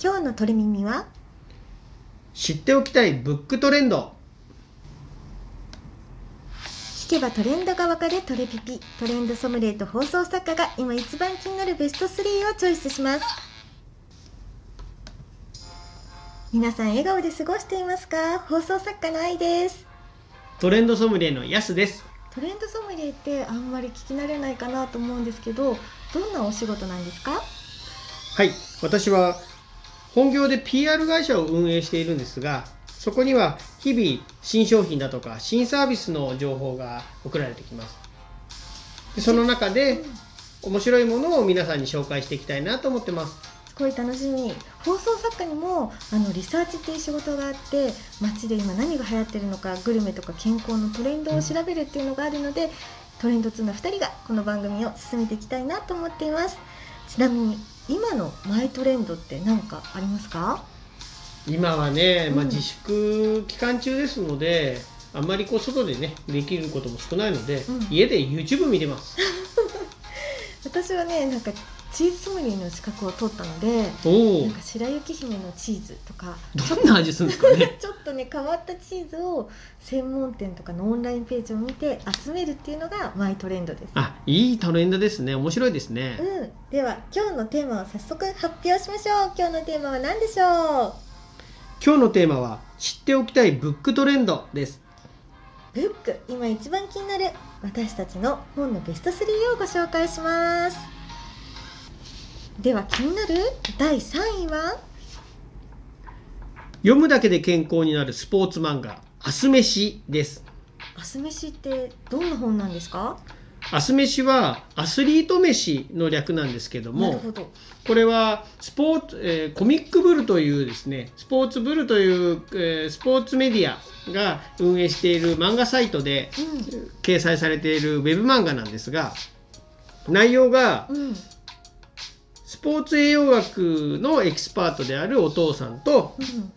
今日のトレミミは？知っておきたいブックトレンド。聞けばトレンドがわかるトレピピ。トレンドソムリエと放送作家が今一番気になるベスト3をチョイスします。皆さん笑顔で過ごしていますか？放送作家の愛です。トレンドソムリエのヤスです。トレンドソムリエってあんまり聞き慣れないかなと思うんですけどどんなお仕事なんですか？はい私は本業で PR 会社を運営しているんですがそこには日々新商品だとか新サービスの情報が送られてきます。でその中で面白いものを皆さんに紹介していきたいなと思ってます。すごい楽しみ。放送作家にもあのリサーチっていう仕事があって街で今何が流行ってるのかグルメとか健康のトレンドを調べるっていうのがあるので、トレンド2の2人がこの番組を進めていきたいなと思っています。ちなみに今のマイトレンドって何かありますか？今はね、まあ、うん自粛期間中ですので、あんまりこう外でねできることも少ないので、うん。家で YouTube 見てます。私はねなんかチーズソムリエの資格を取ったのでなんか白雪姫のチーズとか。どんな味するんですかね？ちょっとね変わったチーズを専門店とかのオンラインページを見て集めるっていうのがマイトレンドです。あいいトレンドですね。面白いですね、うん、では今日のテーマを早速発表しましょう。今日のテーマは何でしょ今日のテーマは知っておきたいブックトレンドです。うブック今一番気になる私たちの本のベスト3をご紹介しますでは気になる第3位は？読むだけで健康になるスポーツ漫画「アスメシ」です。アス飯ってどんな本なんですか？アスメシはアスリート飯の略なんですけどもなるほど。これはスポーツ、えーコミックブルというですねスポーツブルという、えースポーツメディアが運営している漫画サイトで掲載されているウェブ漫画なんですが内容がうんうんスポーツ栄養学のエキスパートであるお父さんとうん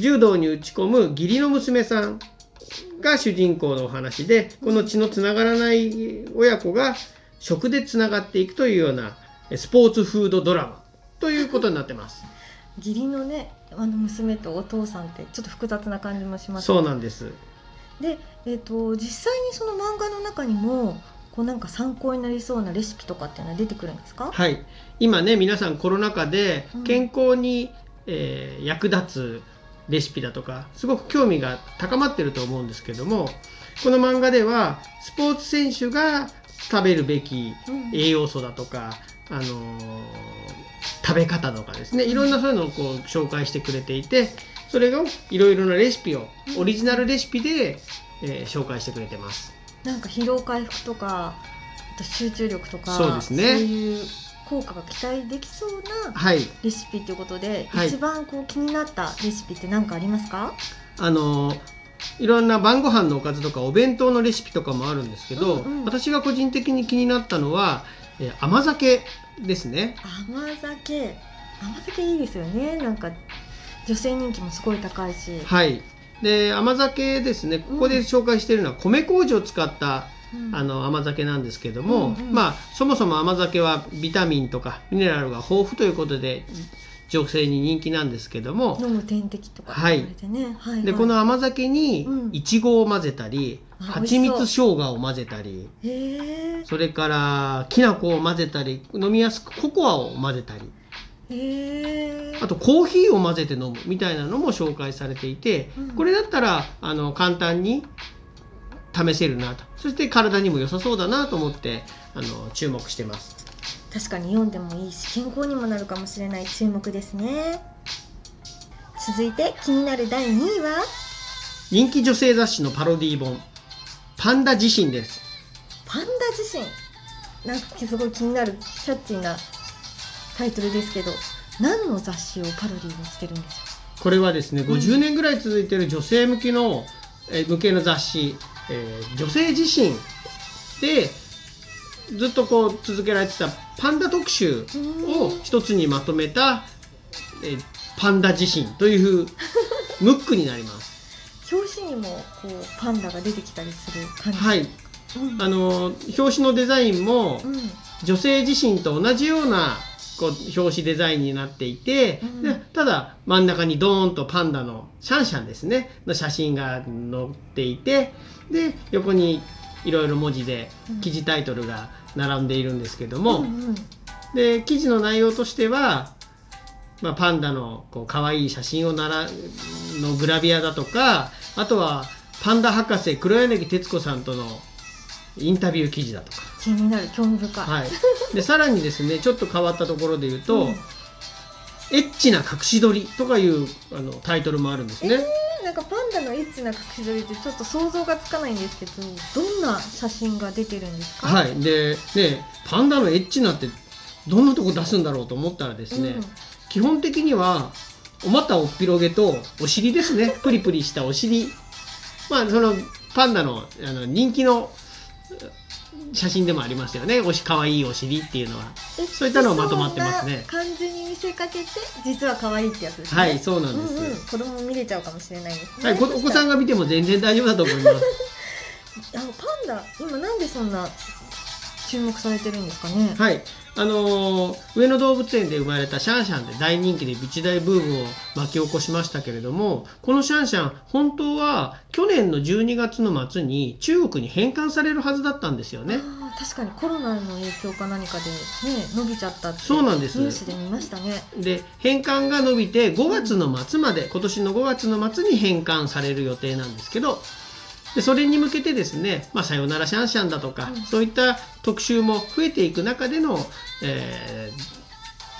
柔道に打ち込む義理の娘さんが主人公のお話でこの血のつながらない親子が食でつながっていくというようなえスポーツフードドラマということになってます。義理のねあの娘とお父さんってちょっと複雑な感じもしますそうなんです。で、えー、と実際にその漫画の中にもこうなんか参考になりそうなレシピとかっていうのは出てくるんですか、はい、今ね皆さんコロナ禍でうん。健康に、えー役立つレシピだとかすごく興味が高まってると思うんですけどもこの漫画ではスポーツ選手が食べるべきうん。栄養素だとか、あのー食べ方とかですねいろんなそういうのをこう紹介してくれていてそれをいろいろなレシピをうん。オリジナルレシピで、えー紹介してくれてます。なんか疲労回復とかあと集中力とかそうですね。そういう効果が期待できそうなはい。レシピということで、はい。一番こう気になったレシピって何かありますか？あのいろんな晩ご飯のおかずとかお弁当のレシピとかもあるんですけど、うんうん。私が個人的に気になったのは、えー甘酒ですね。甘酒。甘酒いいですよね。なんか女性人気もすごい高いし、はい。で甘酒ですね。ここで紹介しているのは米麹を使ったうん。あの甘酒なんですけども、うんうん。まあそもそも甘酒はビタミンとかミネラルが豊富ということで女性に人気なんですけども、飲む点滴とかはい。はいはい。でこの甘酒にうん。いちごを混ぜたり、あ蜂蜜生姜を混ぜたりそれからきな粉を混ぜたり飲みやすくココアを混ぜたりあとコーヒーを混ぜて飲むみたいなのも紹介されていて、うん。これだったらあの簡単に試せるなと。そして体にも良さそうだなと思ってあの注目してます。確かに読んでもいいし健康にもなるかもしれない注目ですね。続いて気になる第2位は？人気女性雑誌のパロディ本「パンダ自身」です。パンダ自身。なんかすごい気になるキャッチーなタイトルですけど何の雑誌をパロディにしてるんでしょこれはですねん。50年ぐらい続いている女性向きの、えー向けの雑誌、えー女性自身でずっとこう続けられてたパンダ特集うを一つにまとめた、えーパンダ自身というムックになります。表紙にもこうパンダが出てきたりする感じ。はい、うんあの表紙のデザインもうん。女性自身と同じようなこう表紙デザインになっていて、うん。でただ真ん中にドーンとパンダのシャンシャンですね。の写真が載っていてで横にいろいろ文字でうん。記事タイトルが並んでいるんですけども、うんうん。で記事の内容としては、まあ、パンダのこう可愛い写真をならのグラビアだとかあとはパンダ博士黒柳徹子さんとのインタビュー記事だとか、気になる興味深い、はい、でさらにですねちょっと変わったところで言うと、うん。エッチな隠し撮りとかいうあのタイトルもあるんですね。なんかパンダのエッチな隠し撮りってちょっと想像がつかないんですけどどんな写真が出てるんですか？はい、でねパンダのエッチなってどんなとこ出すんだろうと思ったらですね、うん。基本的にはお股おっぴろげとお尻ですね。プリプリしたお尻。まあそのパンダのあの人気の写真でもありますよね。おし可愛いお尻っていうのは。えそういったのがまとまってますね。感じに見せかけて実は可愛いってやつですね。はいそうなんです、うんうん、子供見れちゃうかもしれないですね、はい、こお子さんがが見ても全然大丈夫だと思います。あのパンダ今なんでそんな注目されてるんですかね、はいあのー上野動物園で生まれたシャンシャンで大人気で一大ブームを巻き起こしましたけれどもこのシャンシャン本当は去年の12月の末に中国に返還されるはずだったんですよね。確かにコロナの影響か何かでね伸びちゃったってそうなんですニュースで見ましたねで返還が伸びて5月の末まで今年の5月の末に返還される予定なんですけどでそれに向けてですね「まあ、さよならシャンシャン」だとか、うん。そういった特集も増えていく中での、えー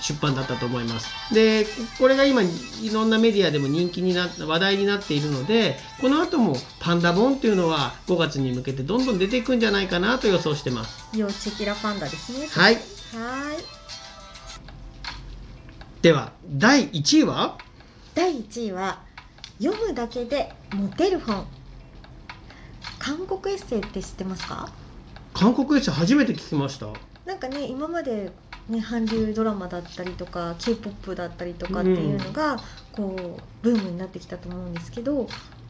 出版だったと思います。でこれが今いろんなメディアでも人気にな話題になっているのでこの後もパンダ本っていうのは5月に向けてどんどん出ていくんじゃないかなと予想してます。要チェキラパンダですね。はい。はーい。では第1位は？第1位は読むだけでモテる本韓国エッセイって知ってますか？韓国エッセイ初めて聞きました。なんかね今まで、ね、韓流ドラマだったりとか k p o p だったりとかっていうのが、こうブームになってきたと思うんですけど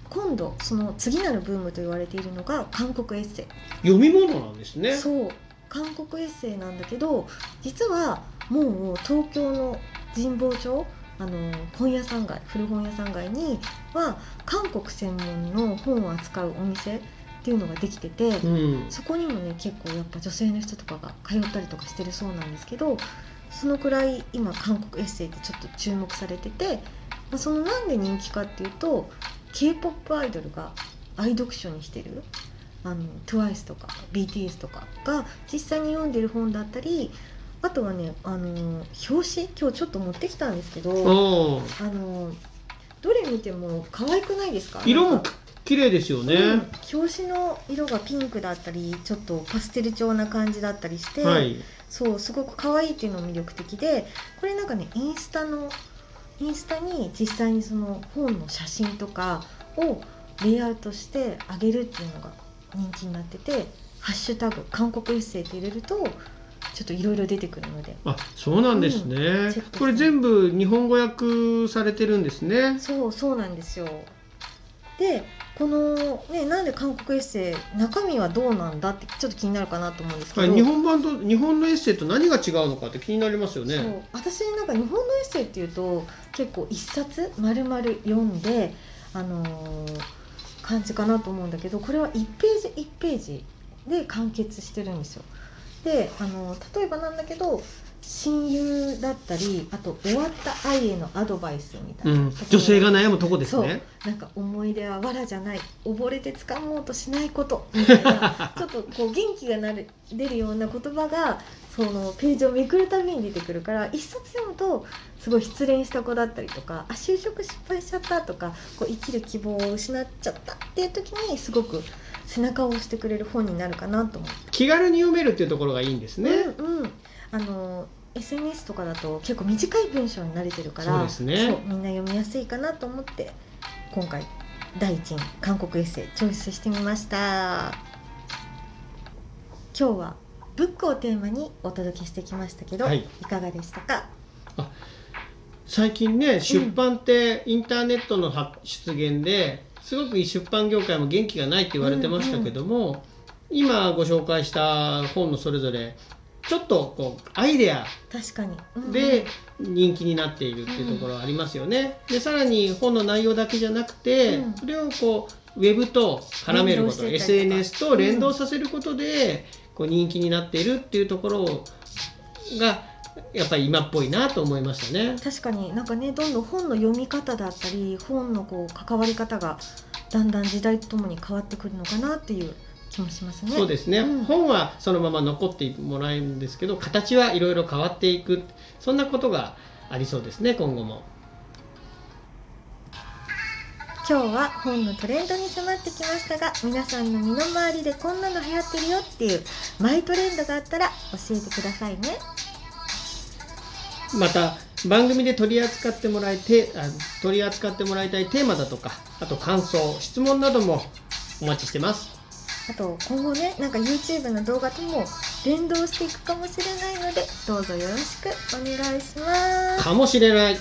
今度その次なるブームと言われているのが韓国エッセイ読み物なんですね。そう韓国エッセイなんだけど実はもう東京の神保町あの本屋さん街古本屋さん街には韓国専門の本を扱うお店っていうのができてて、うん、そこにもね結構やっぱ女性の人とかが通ったりとかしてるそうなんですけどそのくらい今韓国エッセイってちょっと注目されてて、まあ、そのなんで人気かっていうと k p o p アイドルが愛読書にしてるあの TWICE とか BTS とかが実際に読んでる本だったりあとはねあの表紙今日ちょっと持ってきたんですけどあのどれ見ても可愛くないですか？色も綺麗ですよね。うん表紙の色がピンクだったりちょっとパステル調な感じだったりして、はい。そうすごく可愛いっていうのも魅力的でこれなんかねインスタのインスタに実際にその本の写真とかをレイアウトしてあげるっていうのが人気になってて「ハッシュタグ韓国エッセイ」って入れるとちょっといろいろ出てくるのであ、そうなんですね。チェックしてこれ全部日本語訳されてるんですね。そうそうなんですよでこのねなんで韓国エッセイ中身はどうなんだってちょっと気になるかなと思うんですけど、はい、日本版と日本のエッセイと何が違うのかって気になりますよそうね。私なんか日本のエッセイっていうと結構一冊丸々読んであのー感じかなと思うんだけどこれは1ページ1ページで完結してるんですよ。であの例えばなんだけど親友だったりあと終わった愛へのアドバイスみたいな、うん、女性が悩むとこですね。なんか思い出は藁じゃない溺れて掴もうとしないことみたいな ちょっとこう元気がなる出るような言葉がそのページをめくるたびに出てくるから一冊読むとすごい失恋した子だったりとかあ就職失敗しちゃったとかこう生きる希望を失っちゃったっていう時にすごく背中を押してくれる本になるかなと思って。気軽に読めるっていうところがいいんですね。うんうん、あの SNS とかだと結構短い文章に慣れてるからそうですね。そうみんな読みやすいかなと思って今回第一に韓国エッセイチョイスしてみました。今日はブックをテーマにお届けしてきましたけど、はい。い、かがでしたか？最近ね、出版ってインターネットの発出現ですごく出版業界も元気がないって言われてましたけども、今ご紹介した本のそれぞれちょっとこうアイデアで人気になっているっていうところはありますよね。でさらに本の内容だけじゃなくて、うん。それをこうウェブと絡めること SNS と連動させることで、こう人気になっているっていうところがやっぱり今っぽいなと思いましたね。確かに。なんかねどんどん本の読み方だったり本のこう関わり方がだんだん時代とともに変わってくるのかなっていう気もしますね。そうですね、うん。本はそのまま残ってもらえるんですけど形はいろいろ変わっていく。そんなことがありそうですね今後も。今日は本のトレンドに迫ってきましたが皆さんの身の回りでこんなの流行ってるよっていうマイトレンドがあったら教えてくださいね。また番組で取り扱ってもらいてあ取り扱ってもらいたいテーマだとかあと感想質問などもお待ちしてますあと今後ねなんか YouTube の動画とも連動していくかもしれないのでどうぞよろしくお願いします。かもしれない。